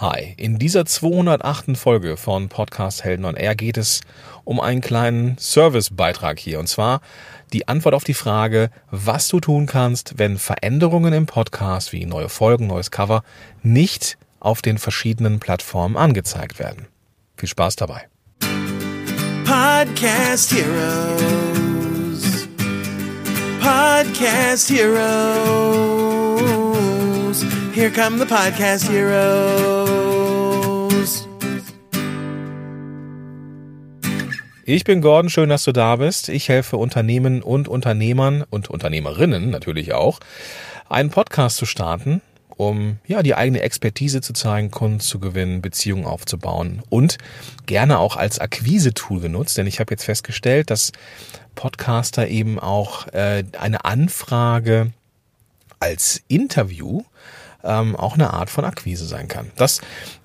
Hi, in dieser 208. Folge von Podcast Helden on Air geht es um einen kleinen Servicebeitrag hier. Und zwar die Antwort auf die Frage, was du tun kannst, wenn Veränderungen im Podcast wie neue Folgen, neues Cover nicht auf den verschiedenen Plattformen angezeigt werden. Viel Spaß dabei. Podcast Heroes. Podcast Heroes. Here come the Podcast Heroes. Ich bin Gordon, schön, dass du da bist. Ich helfe Unternehmen und Unternehmern und Unternehmerinnen natürlich auch, einen Podcast zu starten, um ja die eigene Expertise zu zeigen, Kunden zu gewinnen, Beziehungen aufzubauen und gerne auch als Akquise-Tool genutzt, denn ich habe jetzt festgestellt, dass Podcaster eben auch äh, eine Anfrage als Interview ähm, auch eine Art von Akquise sein kann. Das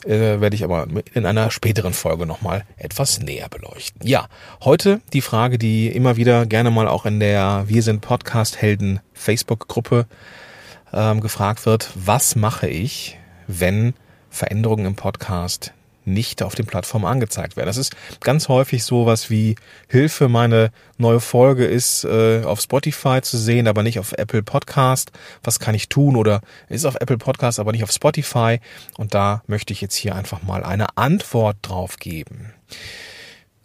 äh, werde ich aber in einer späteren Folge nochmal etwas näher beleuchten. Ja, heute die Frage, die immer wieder gerne mal auch in der Wir sind Podcast-Helden Facebook-Gruppe ähm, gefragt wird. Was mache ich, wenn Veränderungen im Podcast nicht auf den Plattformen angezeigt werden. Das ist ganz häufig sowas wie Hilfe, meine neue Folge ist äh, auf Spotify zu sehen, aber nicht auf Apple Podcast. Was kann ich tun? Oder ist auf Apple Podcast, aber nicht auf Spotify. Und da möchte ich jetzt hier einfach mal eine Antwort drauf geben.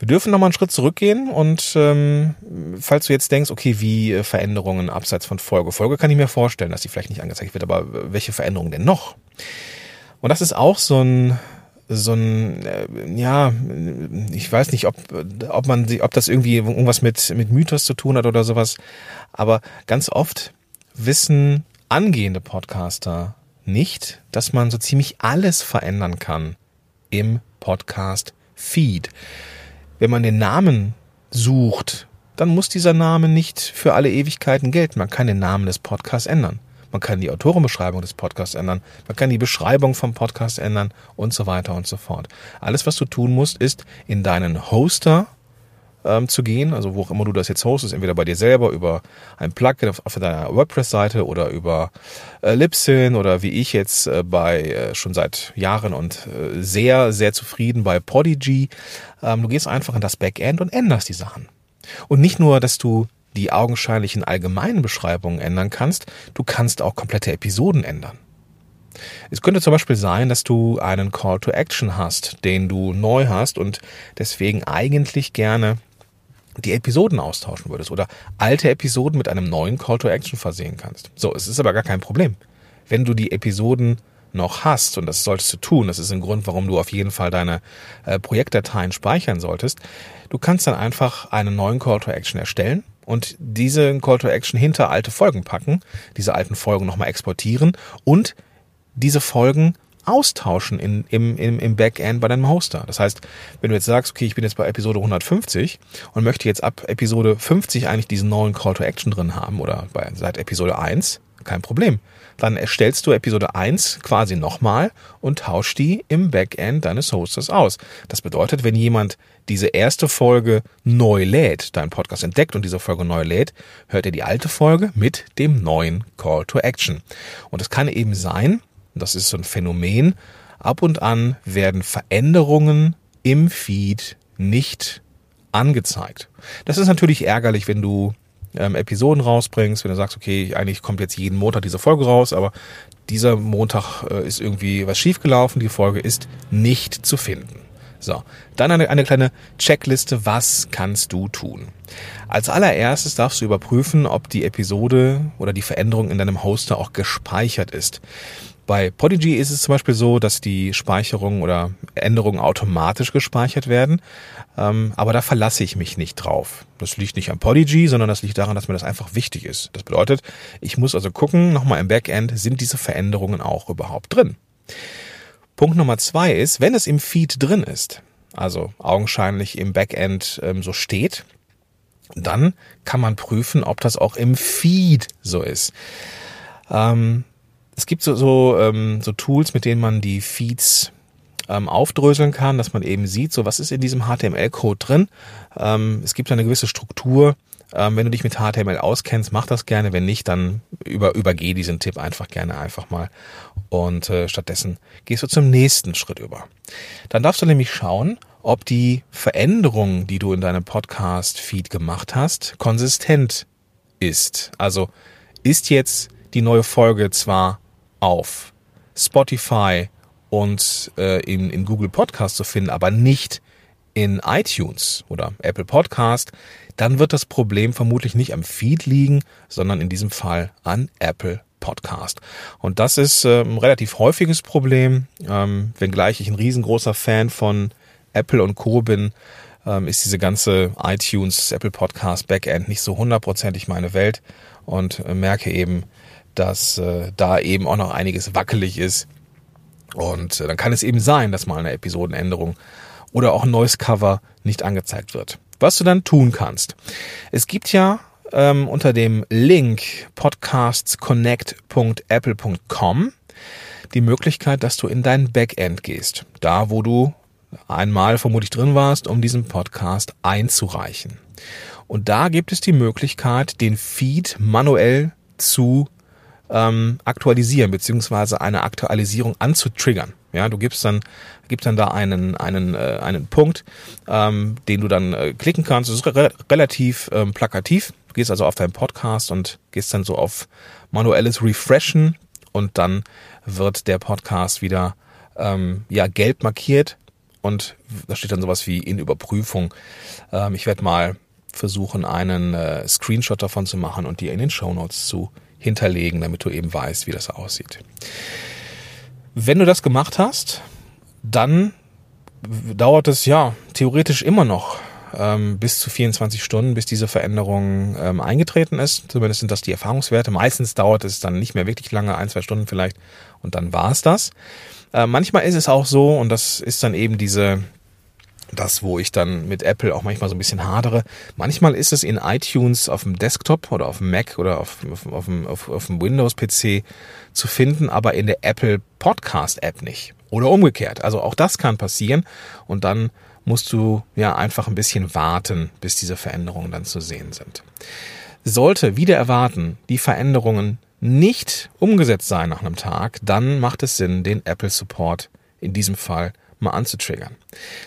Wir dürfen nochmal einen Schritt zurückgehen und ähm, falls du jetzt denkst, okay, wie äh, Veränderungen abseits von Folge. Folge kann ich mir vorstellen, dass die vielleicht nicht angezeigt wird, aber welche Veränderungen denn noch? Und das ist auch so ein so ein, äh, ja, ich weiß nicht, ob, ob man, ob das irgendwie irgendwas mit, mit Mythos zu tun hat oder sowas. Aber ganz oft wissen angehende Podcaster nicht, dass man so ziemlich alles verändern kann im Podcast Feed. Wenn man den Namen sucht, dann muss dieser Name nicht für alle Ewigkeiten gelten. Man kann den Namen des Podcasts ändern. Man kann die Autorenbeschreibung des Podcasts ändern. Man kann die Beschreibung vom Podcast ändern und so weiter und so fort. Alles, was du tun musst, ist in deinen Hoster ähm, zu gehen, also wo auch immer du das jetzt hostest, entweder bei dir selber über ein Plugin auf, auf deiner WordPress-Seite oder über äh, Libsyn oder wie ich jetzt äh, bei äh, schon seit Jahren und äh, sehr, sehr zufrieden bei Podigy. Ähm, du gehst einfach in das Backend und änderst die Sachen. Und nicht nur, dass du die augenscheinlichen allgemeinen Beschreibungen ändern kannst, du kannst auch komplette Episoden ändern. Es könnte zum Beispiel sein, dass du einen Call to Action hast, den du neu hast und deswegen eigentlich gerne die Episoden austauschen würdest oder alte Episoden mit einem neuen Call to Action versehen kannst. So, es ist aber gar kein Problem. Wenn du die Episoden noch hast, und das solltest du tun, das ist ein Grund, warum du auf jeden Fall deine äh, Projektdateien speichern solltest, du kannst dann einfach einen neuen Call to Action erstellen und diese Call to Action hinter alte Folgen packen, diese alten Folgen nochmal exportieren und diese Folgen austauschen in, im, im, im Backend bei deinem Hoster. Das heißt, wenn du jetzt sagst, okay, ich bin jetzt bei Episode 150 und möchte jetzt ab Episode 50 eigentlich diesen neuen Call to Action drin haben oder bei, seit Episode 1, kein Problem. Dann erstellst du Episode 1 quasi nochmal und tauschst die im Backend deines Hosters aus. Das bedeutet, wenn jemand diese erste Folge neu lädt, deinen Podcast entdeckt und diese Folge neu lädt, hört er die alte Folge mit dem neuen Call to Action. Und es kann eben sein, das ist so ein Phänomen, ab und an werden Veränderungen im Feed nicht angezeigt. Das ist natürlich ärgerlich, wenn du ähm, Episoden rausbringst, wenn du sagst, okay, eigentlich kommt jetzt jeden Montag diese Folge raus, aber dieser Montag äh, ist irgendwie was schiefgelaufen, die Folge ist nicht zu finden. So, dann eine, eine kleine Checkliste, was kannst du tun? Als allererstes darfst du überprüfen, ob die Episode oder die Veränderung in deinem Hoster auch gespeichert ist. Bei Podigy ist es zum Beispiel so, dass die Speicherungen oder Änderungen automatisch gespeichert werden, ähm, aber da verlasse ich mich nicht drauf. Das liegt nicht am Podigy, sondern das liegt daran, dass mir das einfach wichtig ist. Das bedeutet, ich muss also gucken, nochmal im Backend, sind diese Veränderungen auch überhaupt drin? Punkt Nummer zwei ist, wenn es im Feed drin ist, also augenscheinlich im Backend ähm, so steht, dann kann man prüfen, ob das auch im Feed so ist. Ähm, es gibt so, so, ähm, so Tools, mit denen man die Feeds ähm, aufdröseln kann, dass man eben sieht, so was ist in diesem HTML-Code drin. Ähm, es gibt eine gewisse Struktur, Ähm, wenn du dich mit HTML auskennst, mach das gerne. Wenn nicht, dann über, übergeh diesen Tipp einfach gerne einfach mal. Und äh, stattdessen gehst du zum nächsten Schritt über. Dann darfst du nämlich schauen, ob die Veränderung, die du in deinem Podcast-Feed gemacht hast, konsistent ist. Also ist jetzt die neue Folge zwar auf Spotify und äh, in, in Google Podcast zu finden, aber nicht in iTunes oder Apple Podcast, dann wird das Problem vermutlich nicht am Feed liegen, sondern in diesem Fall an Apple Podcast. Und das ist äh, ein relativ häufiges Problem, ähm, wenngleich ich ein riesengroßer Fan von Apple und Co. bin, ähm, ist diese ganze iTunes, Apple Podcast Backend nicht so hundertprozentig meine Welt und äh, merke eben, dass äh, da eben auch noch einiges wackelig ist. Und äh, dann kann es eben sein, dass mal eine Episodenänderung oder auch ein neues Cover nicht angezeigt wird. Was du dann tun kannst. Es gibt ja ähm, unter dem Link podcastsconnect.apple.com die Möglichkeit, dass du in dein Backend gehst. Da, wo du einmal vermutlich drin warst, um diesen Podcast einzureichen. Und da gibt es die Möglichkeit, den Feed manuell zu ähm, aktualisieren, beziehungsweise eine Aktualisierung anzutriggern. Ja, du gibst dann, gibst dann da einen, einen, äh, einen Punkt, ähm, den du dann äh, klicken kannst. Das ist re relativ ähm, plakativ. Du gehst also auf deinen Podcast und gehst dann so auf manuelles Refreshen und dann wird der Podcast wieder ähm, ja gelb markiert und da steht dann sowas wie in Überprüfung. Ähm, ich werde mal versuchen, einen äh, Screenshot davon zu machen und dir in den Show Notes zu hinterlegen, damit du eben weißt, wie das aussieht. Wenn du das gemacht hast, dann dauert es ja theoretisch immer noch ähm, bis zu 24 Stunden, bis diese Veränderung ähm, eingetreten ist. Zumindest sind das die Erfahrungswerte. Meistens dauert es dann nicht mehr wirklich lange, ein, zwei Stunden vielleicht, und dann war es das. Äh, manchmal ist es auch so, und das ist dann eben diese, das, wo ich dann mit Apple auch manchmal so ein bisschen hadere. Manchmal ist es in iTunes auf dem Desktop oder auf dem Mac oder auf, auf, auf, dem, auf, auf dem Windows-PC zu finden, aber in der Apple Podcast-App nicht. Oder umgekehrt. Also auch das kann passieren und dann musst du ja einfach ein bisschen warten, bis diese Veränderungen dann zu sehen sind. Sollte wieder erwarten, die Veränderungen nicht umgesetzt sein nach einem Tag, dann macht es Sinn, den Apple Support in diesem Fall mal anzutriggern.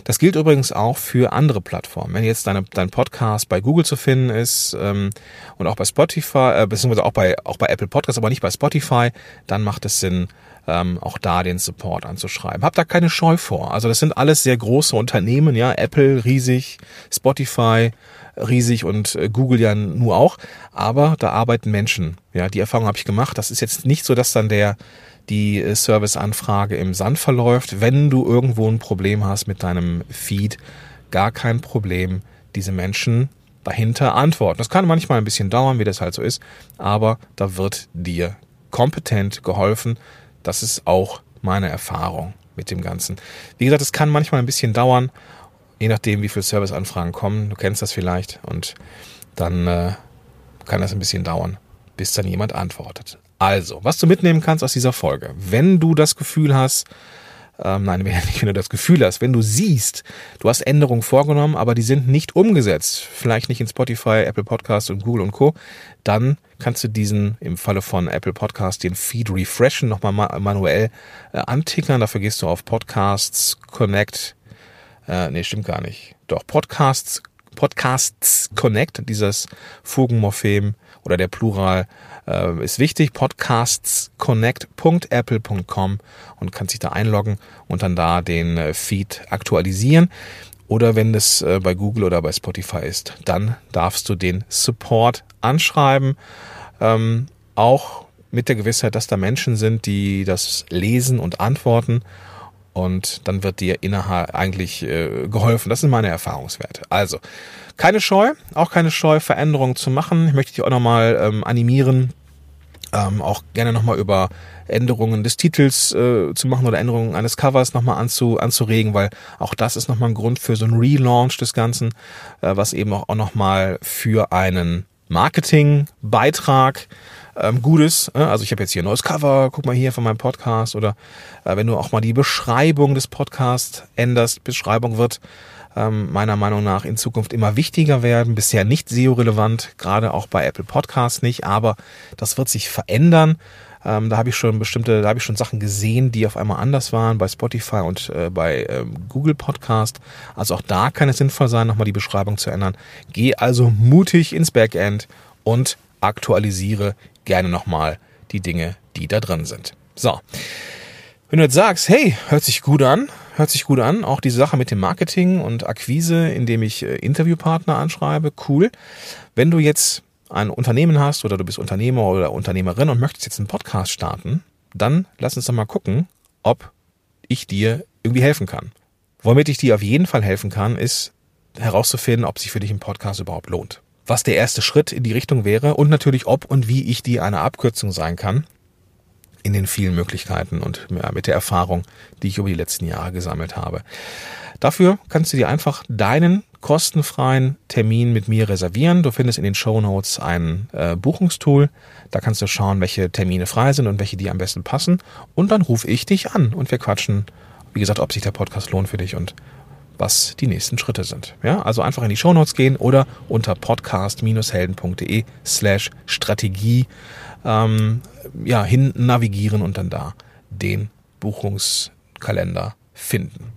Das gilt übrigens auch für andere Plattformen. Wenn jetzt deine, dein Podcast bei Google zu finden ist ähm, und auch bei Spotify, äh, beziehungsweise auch bei, auch bei Apple Podcasts, aber nicht bei Spotify, dann macht es Sinn, ähm, auch da den Support anzuschreiben. Hab da keine Scheu vor. Also das sind alles sehr große Unternehmen, ja, Apple riesig, Spotify riesig und äh, Google ja nur auch, aber da arbeiten Menschen. Ja, die Erfahrung habe ich gemacht. Das ist jetzt nicht so, dass dann der die äh, Serviceanfrage im Sand verläuft. Wenn du irgendwo ein Problem hast mit deinem Feed, gar kein Problem. Diese Menschen dahinter antworten. Das kann manchmal ein bisschen dauern, wie das halt so ist, aber da wird dir kompetent geholfen. Das ist auch meine Erfahrung mit dem Ganzen. Wie gesagt, es kann manchmal ein bisschen dauern, je nachdem, wie viele Serviceanfragen kommen. Du kennst das vielleicht und dann äh, kann das ein bisschen dauern, bis dann jemand antwortet. Also, was du mitnehmen kannst aus dieser Folge, wenn du das Gefühl hast, ähm, nein, nicht wenn du das Gefühl hast, wenn du siehst, du hast Änderungen vorgenommen, aber die sind nicht umgesetzt, vielleicht nicht in Spotify, Apple Podcast und Google und Co., dann kannst du diesen im Falle von Apple Podcast den Feed refreshen, nochmal ma manuell äh, antickern. Dafür gehst du auf Podcasts Connect. Äh, nee, stimmt gar nicht. Doch, Podcasts, Podcasts Connect, dieses Fugenmorphem oder der Plural äh, ist wichtig. Podcastsconnect.apple.com und kannst sich da einloggen und dann da den äh, Feed aktualisieren. Oder wenn das äh, bei Google oder bei Spotify ist, dann darfst du den Support anschreiben. Ähm, auch mit der Gewissheit, dass da Menschen sind, die das lesen und antworten. Und dann wird dir innerhalb eigentlich äh, geholfen. Das sind meine Erfahrungswerte. Also, keine Scheu, auch keine Scheu, Veränderungen zu machen. Ich möchte dich auch nochmal ähm, animieren, ähm, auch gerne nochmal über Änderungen des Titels äh, zu machen oder Änderungen eines Covers nochmal anzu, anzuregen, weil auch das ist nochmal ein Grund für so ein Relaunch des Ganzen, äh, was eben auch, auch nochmal für einen Marketingbeitrag ähm, Gutes. Äh? Also ich habe jetzt hier ein neues Cover, guck mal hier von meinem Podcast oder äh, wenn du auch mal die Beschreibung des Podcasts änderst, Beschreibung wird ähm, meiner Meinung nach in Zukunft immer wichtiger werden. Bisher nicht SEO-relevant, gerade auch bei Apple Podcasts nicht, aber das wird sich verändern. Ähm, da habe ich schon bestimmte, da habe ich schon Sachen gesehen, die auf einmal anders waren bei Spotify und äh, bei ähm, Google Podcast. Also auch da kann es sinnvoll sein, nochmal die Beschreibung zu ändern. Geh also mutig ins Backend und aktualisiere gerne nochmal die Dinge, die da drin sind. So. Wenn du jetzt sagst, hey, hört sich gut an, hört sich gut an, auch diese Sache mit dem Marketing und Akquise, indem ich äh, Interviewpartner anschreibe, cool. Wenn du jetzt ein Unternehmen hast oder du bist Unternehmer oder Unternehmerin und möchtest jetzt einen Podcast starten, dann lass uns doch mal gucken, ob ich dir irgendwie helfen kann. Womit ich dir auf jeden Fall helfen kann, ist herauszufinden, ob sich für dich ein Podcast überhaupt lohnt. Was der erste Schritt in die Richtung wäre und natürlich, ob und wie ich dir eine Abkürzung sein kann in den vielen Möglichkeiten und mit der Erfahrung, die ich über die letzten Jahre gesammelt habe. Dafür kannst du dir einfach deinen kostenfreien Termin mit mir reservieren. Du findest in den Show Notes ein äh, Buchungstool. Da kannst du schauen, welche Termine frei sind und welche dir am besten passen. Und dann rufe ich dich an und wir quatschen, wie gesagt, ob sich der Podcast lohnt für dich und was die nächsten Schritte sind. Ja, also einfach in die Show Notes gehen oder unter podcast-helden.de slash Strategie ähm, ja, hin navigieren und dann da den Buchungskalender finden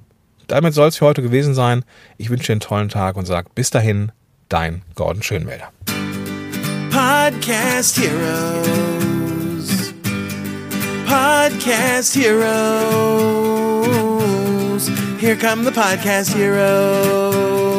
damit soll es für heute gewesen sein. Ich wünsche dir einen tollen Tag und sage bis dahin, dein Gordon Schönwälder. Podcast Heroes. Podcast Heroes. Here come the Podcast Heroes.